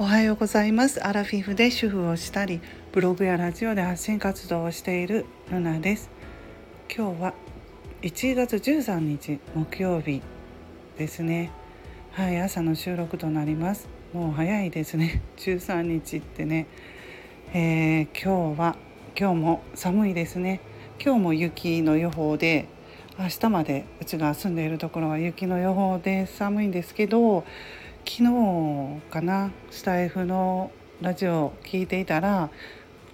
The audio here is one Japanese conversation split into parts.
おはようございます。アラフィフで主婦をしたりブログやラジオで発信活動をしているルナです。今日は1月13日木曜日ですね。はい朝の収録となります。もう早いですね。13日ってね、えー、今日は今日も寒いですね。今日も雪の予報で明日までうちが住んでいるところは雪の予報で寒いんですけど昨日かなスタイフのラジオを聞いていたら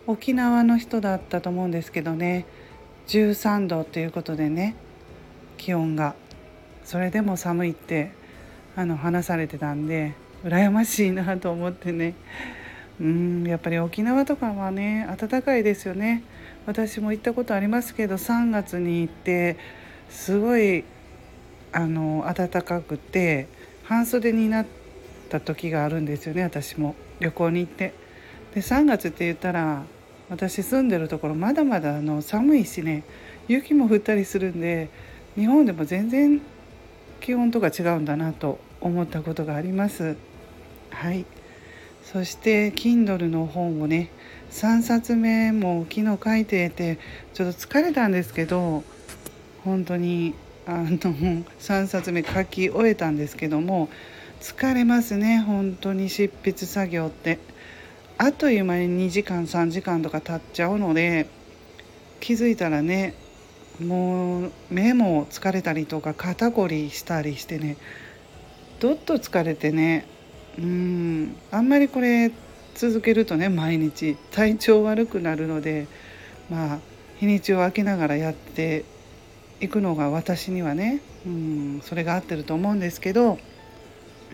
沖縄の人だったと思うんですけどね13度っていうことでね気温が。それでも寒いってあの話されてたんで羨ましいなと思ってね。うんやっぱり沖縄とかはね暖かいですよね。私も行ったことありますけど3月に行ってすごいあの暖かくて半袖になった時があるんですよね私も旅行に行って。で3月って言ったら私住んでるところまだまだあの寒いしね雪も降ったりするんで日本でも全然気温とか違うんだなと思ったことがあります。はいそして Kindle の本をね3冊目も昨日書いててちょっと疲れたんですけど本当にあの3冊目書き終えたんですけども疲れますね本当に。執筆作業って。あっという間に2時間3時間とか経っちゃうので気づいたらねもう目も疲れたりとか肩こりしたりしてねどっと疲れてねうんあんまりこれ続けるとね毎日体調悪くなるのでまあ日にちを空けながらやっていくのが私にはねうんそれが合ってると思うんですけど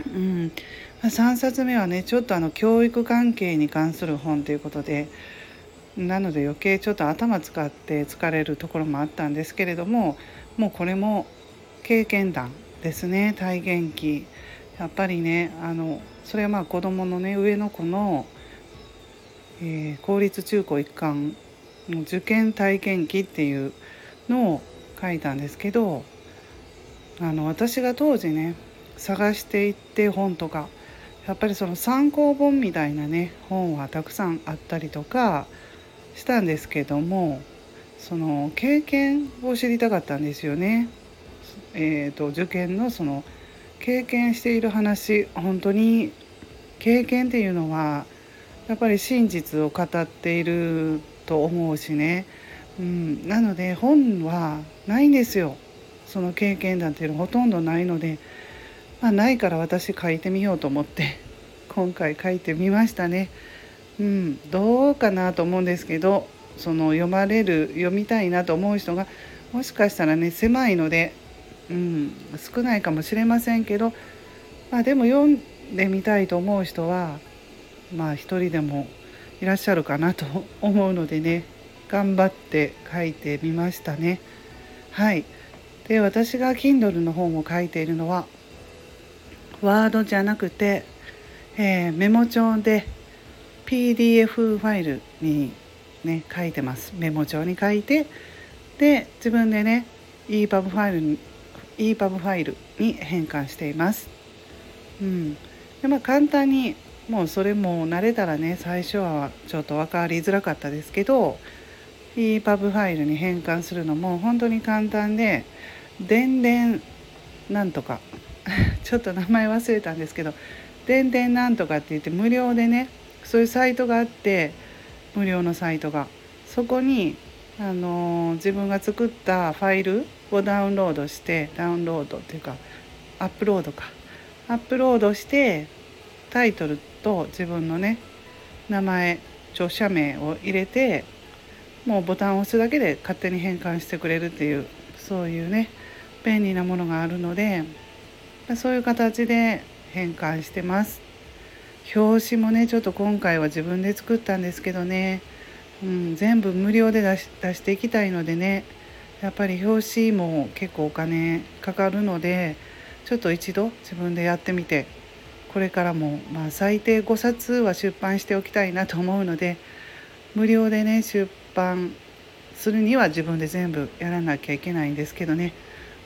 うんまあ、3冊目はねちょっとあの教育関係に関する本ということでなので余計ちょっと頭使って疲れるところもあったんですけれどももうこれも経験談ですね体験記。やっぱりねあのそれはまあ子どものね上の子の、えー、公立中高一貫の受験体験記っていうのを書いたんですけどあの私が当時ね探していって本とかやっぱりその参考本みたいなね本はたくさんあったりとかしたんですけどもその経験を知りたかったんですよね。えーと、受験のその経験している話本当に経験っていうのはやっぱり真実を語っていると思うしね、うん、なので本はないんですよ。その経験談っていうのはほとんどないのでまあ、ないから私書いてみようと思って 今回書いてみましたね。うん、どうかなと思うんですけどその読まれる読みたいなと思う人がもしかしたらね狭いので、うん、少ないかもしれませんけど、まあ、でも読んでみたいと思う人はまあ一人でもいらっしゃるかなと思うのでね。頑張って書いてみましたね。はいで私が Kindle の本を書いているのはワードじゃなくて、えー、メモ帳で PDF ファイルにね書いてますメモ帳に書いてで自分でね EPUB ファイルに EPUB ファイルに変換しています。うん、でまあ簡単にもうそれも慣れたらね最初はちょっと分かりづらかったですけど EPUB ファイルに変換するのも本当に簡単で電電なんとか。ちょっと名前忘れたんですけど「でんでんなんとか」って言って無料でねそういうサイトがあって無料のサイトが。そこにあの自分が作ったファイルをダウンロードしてダウンロードっていうかアップロードか。アップロードしてタイトルと自分のね名前著者名を入れてもうボタンを押すだけで勝手に変換してくれるっていうそういうね便利なものがあるのでそういう形で変換してます。表紙もねちょっと今回は自分で作ったんですけどね、うん、全部無料で出し出していきたいのでねやっぱり表紙も結構お金かかるのでちょっと一度自分でやってみてこれからもまあ最低5冊は出版しておきたいなと思うので無料でね出版するには自分で全部やらなきゃいけないんですけどね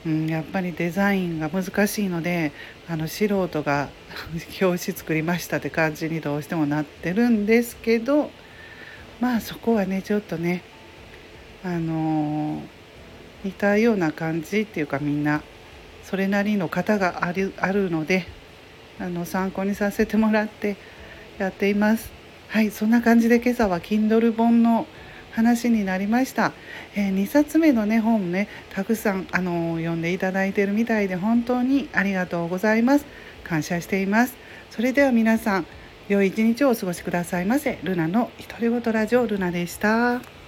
うん、やっぱりデザインが難しいのであの素人が 表紙作りましたって感じにどうしてもなってるんですけどまあそこはねちょっとねあのー、似たような感じっていうかみんなそれなりの型があるあるのであの参考にさせてもらってやっています。はいそんな感じで今朝は Kindle 本の話になりました、えー、2冊目のね本ねたくさんあの読んでいただいてるみたいで本当にありがとうございます。感謝しています。それでは皆さん良い一日をお過ごしくださいませ。ルナの独り言ラジオルナでした。